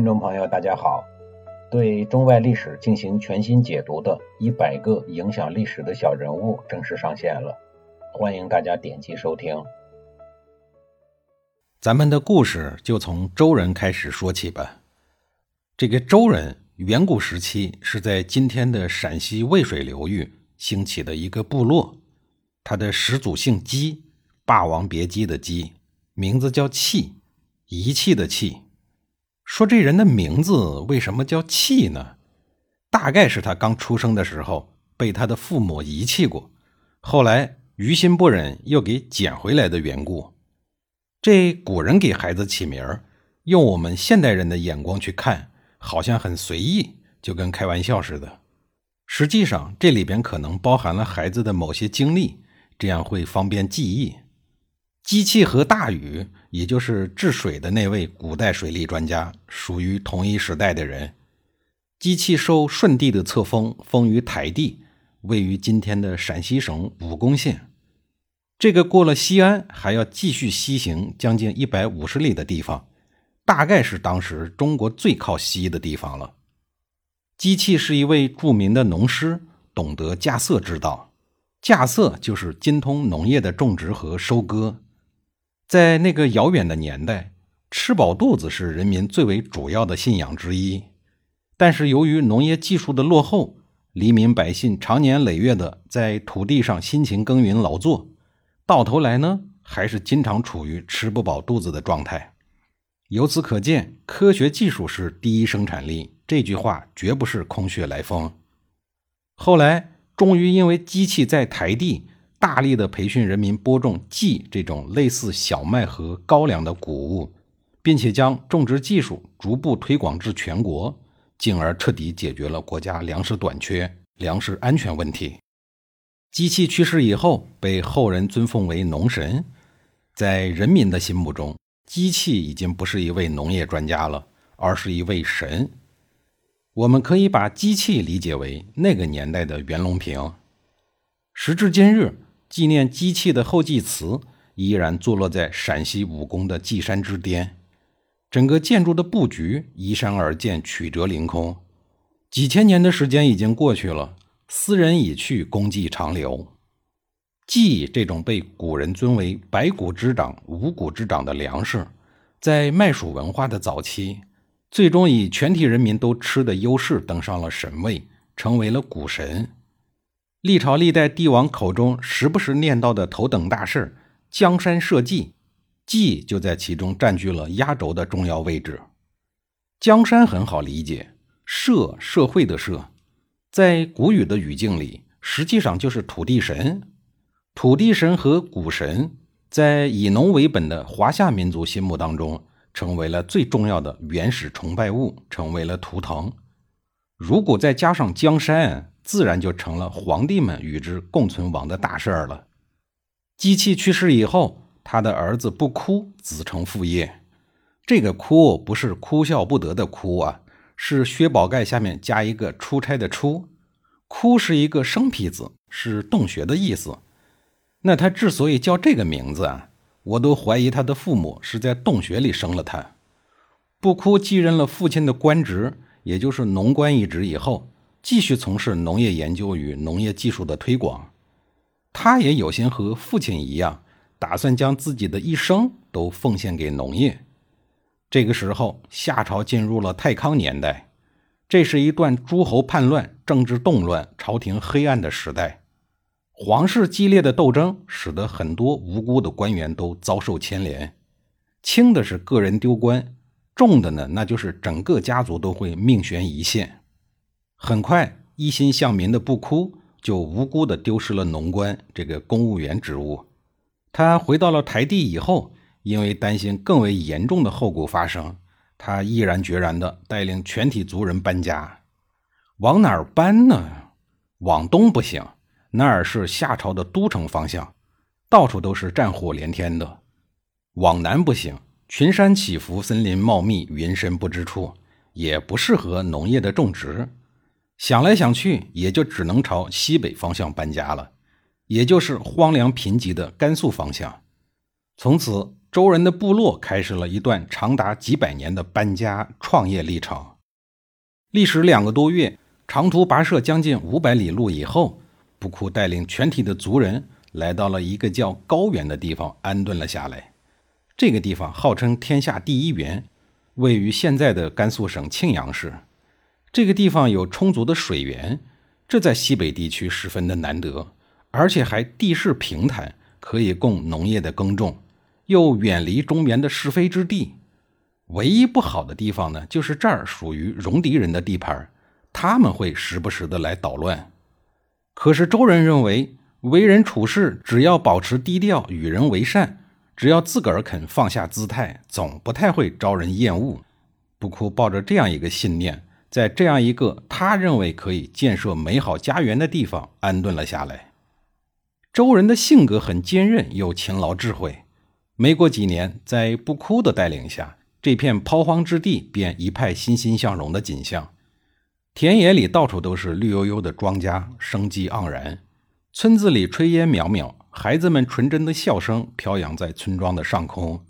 听众朋友，大家好。对中外历史进行全新解读的《一百个影响历史的小人物》正式上线了，欢迎大家点击收听。咱们的故事就从周人开始说起吧。这个周人，远古时期是在今天的陕西渭水流域兴起的一个部落，他的始祖姓姬，霸王别姬的姬，名字叫弃，遗弃的弃。说这人的名字为什么叫弃呢？大概是他刚出生的时候被他的父母遗弃过，后来于心不忍又给捡回来的缘故。这古人给孩子起名儿，用我们现代人的眼光去看，好像很随意，就跟开玩笑似的。实际上这里边可能包含了孩子的某些经历，这样会方便记忆。机器和大禹，也就是治水的那位古代水利专家，属于同一时代的人。机器受舜帝的册封，封于台地，位于今天的陕西省武功县。这个过了西安，还要继续西行将近一百五十里的地方，大概是当时中国最靠西的地方了。机器是一位著名的农师，懂得稼穑之道。稼穑就是精通农业的种植和收割。在那个遥远的年代，吃饱肚子是人民最为主要的信仰之一。但是由于农业技术的落后，黎民百姓长年累月的在土地上辛勤耕耘劳作，到头来呢，还是经常处于吃不饱肚子的状态。由此可见，科学技术是第一生产力，这句话绝不是空穴来风。后来，终于因为机器在台地。大力的培训人民播种稷这种类似小麦和高粱的谷物，并且将种植技术逐步推广至全国，进而彻底解决了国家粮食短缺、粮食安全问题。机器去世以后，被后人尊奉为农神，在人民的心目中，机器已经不是一位农业专家了，而是一位神。我们可以把机器理解为那个年代的袁隆平。时至今日。纪念机器的后继祠依然坐落在陕西武功的稷山之巅，整个建筑的布局依山而建，曲折凌空。几千年的时间已经过去了，斯人已去，功绩长留。稷这种被古人尊为百谷之长、五谷之长的粮食，在麦黍文化的早期，最终以全体人民都吃的优势登上了神位，成为了谷神。历朝历代帝王口中时不时念叨的头等大事江山社稷，稷就在其中占据了压轴的重要位置。江山很好理解，社社会的社，在古语的语境里，实际上就是土地神。土地神和谷神，在以农为本的华夏民族心目当中，成为了最重要的原始崇拜物，成为了图腾。如果再加上江山，自然就成了皇帝们与之共存亡的大事儿了。机器去世以后，他的儿子不哭，子承父业。这个“哭”不是哭笑不得的“哭”啊，是薛宝盖下面加一个出差的“出”。哭是一个生僻字，是洞穴的意思。那他之所以叫这个名字啊，我都怀疑他的父母是在洞穴里生了他。不哭继任了父亲的官职，也就是农官一职以后。继续从事农业研究与农业技术的推广，他也有心和父亲一样，打算将自己的一生都奉献给农业。这个时候，夏朝进入了太康年代，这是一段诸侯叛乱、政治动乱、朝廷黑暗的时代。皇室激烈的斗争，使得很多无辜的官员都遭受牵连，轻的是个人丢官，重的呢，那就是整个家族都会命悬一线。很快，一心向民的不哭就无辜地丢失了农官这个公务员职务。他回到了台地以后，因为担心更为严重的后果发生，他毅然决然地带领全体族人搬家。往哪儿搬呢？往东不行，那儿是夏朝的都城方向，到处都是战火连天的。往南不行，群山起伏，森林茂密，云深不知处，也不适合农业的种植。想来想去，也就只能朝西北方向搬家了，也就是荒凉贫瘠的甘肃方向。从此，周人的部落开始了一段长达几百年的搬家创业历程。历时两个多月，长途跋涉将近五百里路以后，布库带领全体的族人来到了一个叫高原的地方安顿了下来。这个地方号称天下第一原，位于现在的甘肃省庆阳市。这个地方有充足的水源，这在西北地区十分的难得，而且还地势平坦，可以供农业的耕种。又远离中原的是非之地，唯一不好的地方呢，就是这儿属于戎狄人的地盘，他们会时不时的来捣乱。可是周人认为，为人处事只要保持低调，与人为善，只要自个儿肯放下姿态，总不太会招人厌恶。不哭抱着这样一个信念，在这样一个他认为可以建设美好家园的地方安顿了下来。周人的性格很坚韧，又勤劳智慧。没过几年，在不哭的带领下，这片抛荒之地便一派欣欣向荣的景象。田野里到处都是绿油油的庄稼，生机盎然；村子里炊烟袅袅，孩子们纯真的笑声飘扬在村庄的上空，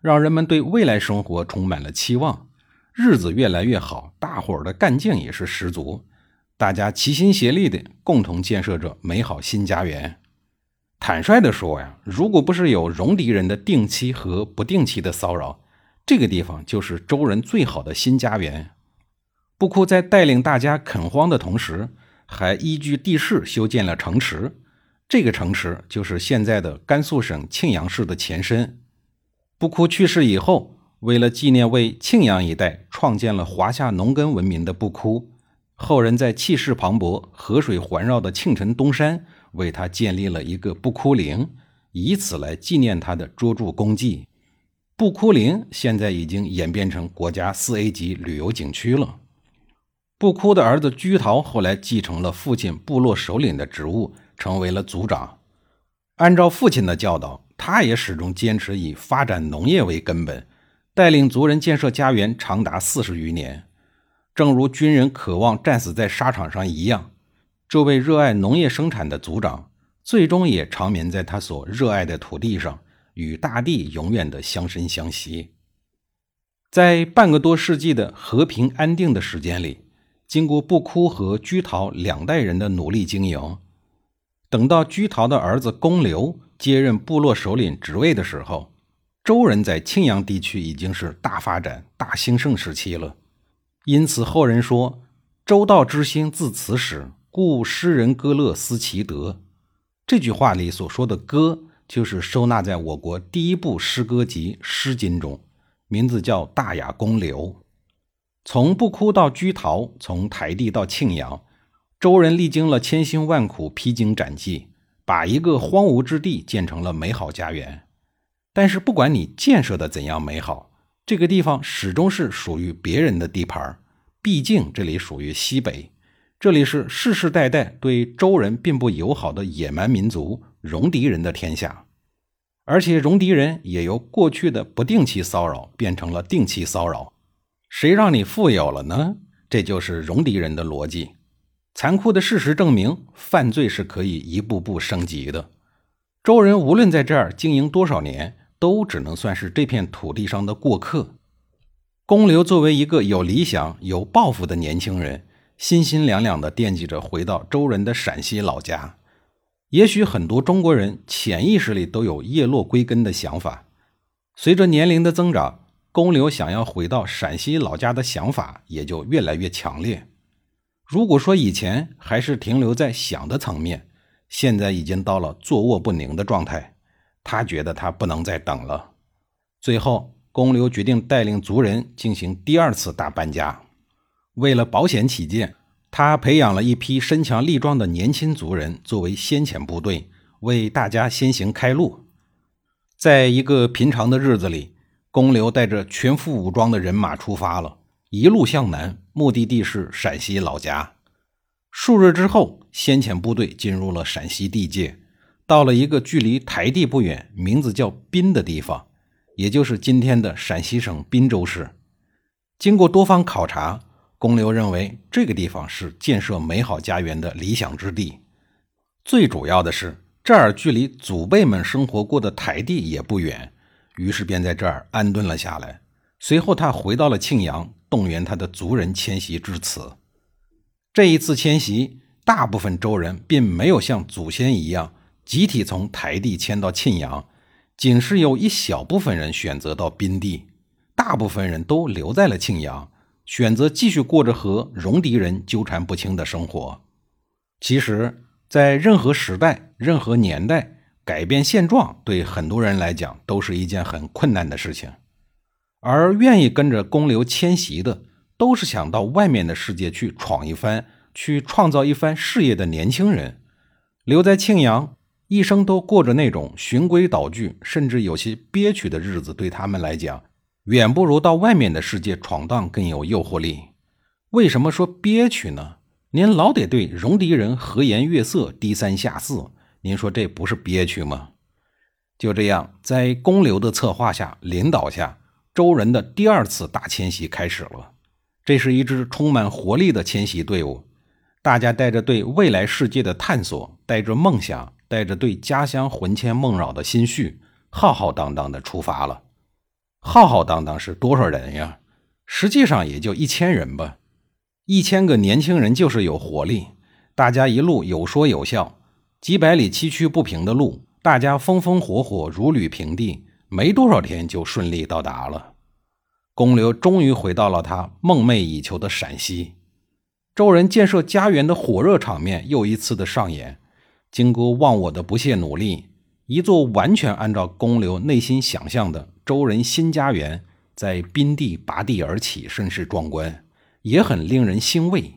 让人们对未来生活充满了期望。日子越来越好，大伙儿的干劲也是十足，大家齐心协力的共同建设着美好新家园。坦率地说呀，如果不是有戎狄人的定期和不定期的骚扰，这个地方就是周人最好的新家园。布库在带领大家垦荒的同时，还依据地势修建了城池。这个城池就是现在的甘肃省庆阳市的前身。布库去世以后，为了纪念为庆阳一带创建了华夏农耕文明的布库，后人在气势磅礴、河水环绕的庆城东山。为他建立了一个不哭陵，以此来纪念他的卓著功绩。不哭陵现在已经演变成国家四 A 级旅游景区了。不哭的儿子居陶后来继承了父亲部落首领的职务，成为了族长。按照父亲的教导，他也始终坚持以发展农业为根本，带领族人建设家园长达四十余年。正如军人渴望战死在沙场上一样。这位热爱农业生产的族长，最终也长眠在他所热爱的土地上，与大地永远的相生相惜。在半个多世纪的和平安定的时间里，经过布枯和居陶两代人的努力经营，等到居陶的儿子公刘接任部落首领职位的时候，周人在庆阳地区已经是大发展、大兴盛时期了。因此后人说：“周道之兴自此始。”故诗人歌乐思其德，这句话里所说的“歌”，就是收纳在我国第一部诗歌集《诗经》中，名字叫《大雅公流》。从不哭到居陶，从台地到庆阳，周人历经了千辛万苦，披荆斩棘，把一个荒芜之地建成了美好家园。但是，不管你建设的怎样美好，这个地方始终是属于别人的地盘，毕竟这里属于西北。这里是世世代代对周人并不友好的野蛮民族戎狄人的天下，而且戎狄人也由过去的不定期骚扰变成了定期骚扰。谁让你富有了呢？这就是戎狄人的逻辑。残酷的事实证明，犯罪是可以一步步升级的。周人无论在这儿经营多少年，都只能算是这片土地上的过客。公刘作为一个有理想、有抱负的年轻人。心心两两地惦记着回到周人的陕西老家。也许很多中国人潜意识里都有叶落归根的想法。随着年龄的增长，公刘想要回到陕西老家的想法也就越来越强烈。如果说以前还是停留在想的层面，现在已经到了坐卧不宁的状态。他觉得他不能再等了。最后，公刘决定带领族人进行第二次大搬家。为了保险起见，他培养了一批身强力壮的年轻族人作为先遣部队，为大家先行开路。在一个平常的日子里，公刘带着全副武装的人马出发了，一路向南，目的地是陕西老家。数日之后，先遣部队进入了陕西地界，到了一个距离台地不远、名字叫滨的地方，也就是今天的陕西省滨州市。经过多方考察。公刘认为这个地方是建设美好家园的理想之地。最主要的是，这儿距离祖辈们生活过的台地也不远，于是便在这儿安顿了下来。随后，他回到了庆阳，动员他的族人迁徙至此。这一次迁徙，大部分周人并没有像祖先一样集体从台地迁到庆阳，仅是有一小部分人选择到宾地，大部分人都留在了庆阳，选择继续过着和戎狄人纠缠不清的生活。其实，在任何时代、任何年代，改变现状对很多人来讲都是一件很困难的事情。而愿意跟着公牛迁徙的，都是想到外面的世界去闯一番、去创造一番事业的年轻人。留在庆阳，一生都过着那种循规蹈矩，甚至有些憋屈的日子，对他们来讲，远不如到外面的世界闯荡更有诱惑力。为什么说憋屈呢？您老得对戎狄人和颜悦色、低三下四，您说这不是憋屈吗？就这样，在公牛的策划下、领导下。周人的第二次大迁徙开始了，这是一支充满活力的迁徙队伍，大家带着对未来世界的探索，带着梦想，带着对家乡魂牵梦绕的心绪，浩浩荡荡地出发了。浩浩荡荡是多少人呀？实际上也就一千人吧。一千个年轻人就是有活力，大家一路有说有笑，几百里崎岖不平的路，大家风风火火，如履平地。没多少天就顺利到达了，公刘终于回到了他梦寐以求的陕西。周人建设家园的火热场面又一次的上演。经过忘我的不懈努力，一座完全按照公刘内心想象的周人新家园在宾地拔地而起，甚是壮观，也很令人欣慰。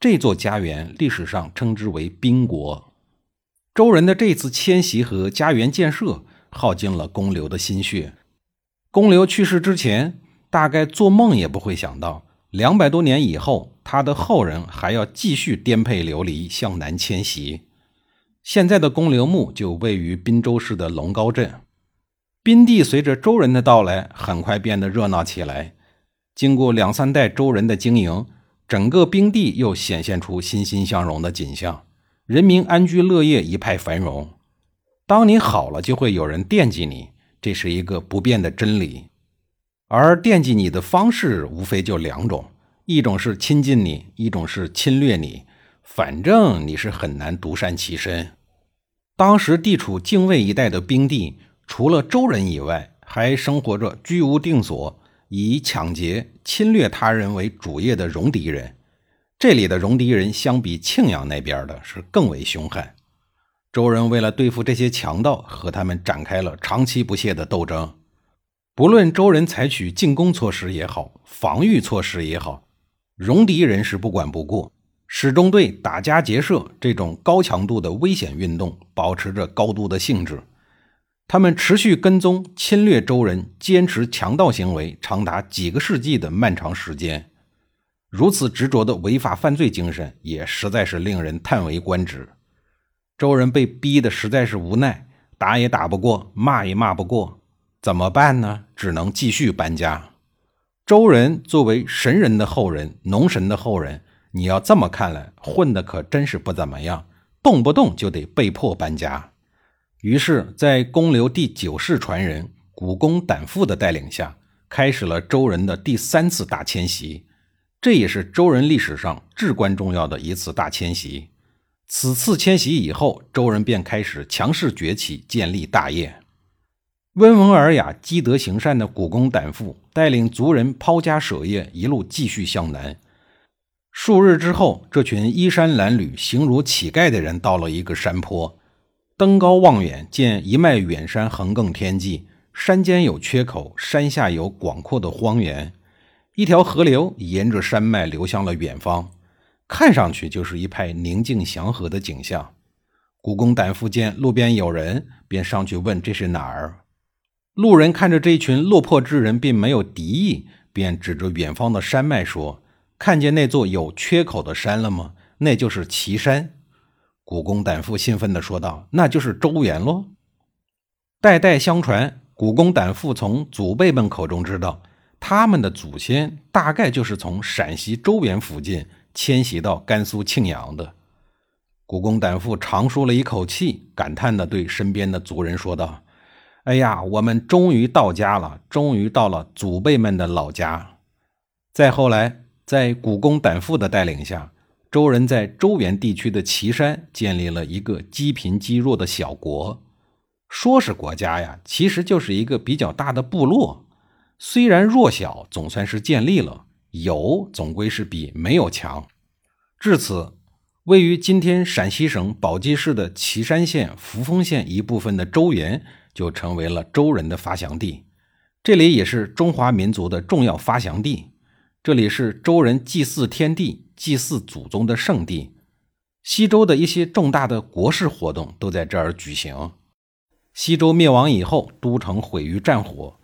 这座家园历史上称之为宾国。周人的这次迁徙和家园建设。耗尽了公刘的心血。公刘去世之前，大概做梦也不会想到，两百多年以后，他的后人还要继续颠沛流离，向南迁徙。现在的公刘墓就位于滨州市的龙高镇。滨地随着周人的到来，很快变得热闹起来。经过两三代周人的经营，整个滨地又显现出欣欣向荣的景象，人民安居乐业，一派繁荣。当你好了，就会有人惦记你，这是一个不变的真理。而惦记你的方式无非就两种：一种是亲近你，一种是侵略你。反正你是很难独善其身。当时地处泾渭一带的兵地，除了周人以外，还生活着居无定所、以抢劫、侵略他人为主业的戎狄人。这里的戎狄人相比庆阳那边的是更为凶悍。周人为了对付这些强盗，和他们展开了长期不懈的斗争。不论周人采取进攻措施也好，防御措施也好，戎狄人是不管不顾，始终对打家劫舍这种高强度的危险运动保持着高度的兴致。他们持续跟踪侵略周人，坚持强盗行为长达几个世纪的漫长时间。如此执着的违法犯罪精神，也实在是令人叹为观止。周人被逼得实在是无奈，打也打不过，骂也骂不过，怎么办呢？只能继续搬家。周人作为神人的后人，农神的后人，你要这么看来，混的可真是不怎么样，动不动就得被迫搬家。于是，在公刘第九世传人古公胆父的带领下，开始了周人的第三次大迁徙，这也是周人历史上至关重要的一次大迁徙。此次迁徙以后，周人便开始强势崛起，建立大业。温文尔雅、积德行善的古公胆父带领族人抛家舍业，一路继续向南。数日之后，这群衣衫褴褛、形如乞丐的人到了一个山坡，登高望远，见一脉远山横亘天际，山间有缺口，山下有广阔的荒原，一条河流沿着山脉流向了远方。看上去就是一派宁静祥和的景象。古公胆父见路边有人，便上去问：“这是哪儿？”路人看着这群落魄之人，并没有敌意，便指着远方的山脉说：“看见那座有缺口的山了吗？那就是岐山。”古公胆父兴奋地说道：“那就是周原喽！代代相传，古公胆父从祖辈们口中知道，他们的祖先大概就是从陕西周原附近。”迁徙到甘肃庆阳的古公胆父长舒了一口气，感叹地对身边的族人说道：“哎呀，我们终于到家了，终于到了祖辈们的老家。再后来，在古公胆父的带领下，周人在周原地区的岐山建立了一个积贫积弱的小国。说是国家呀，其实就是一个比较大的部落。虽然弱小，总算是建立了。有总归是比没有强。至此，位于今天陕西省宝鸡市的岐山县扶风县一部分的周原。就成为了周人的发祥地，这里也是中华民族的重要发祥地，这里是周人祭祀天地、祭祀祖宗的圣地。西周的一些重大的国事活动都在这儿举行。西周灭亡以后，都城毁于战火，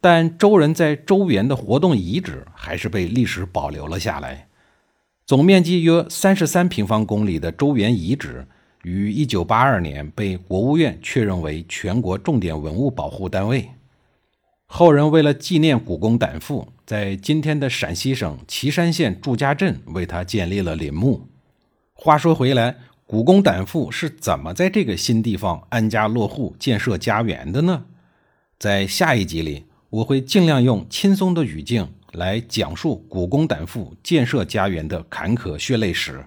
但周人在周原的活动遗址还是被历史保留了下来。总面积约三十三平方公里的周原遗址。于一九八二年被国务院确认为全国重点文物保护单位。后人为了纪念古公胆父，在今天的陕西省岐山县祝家镇为他建立了陵墓。话说回来，古公胆父是怎么在这个新地方安家落户、建设家园的呢？在下一集里，我会尽量用轻松的语境来讲述古公胆父建设家园的坎坷血泪史。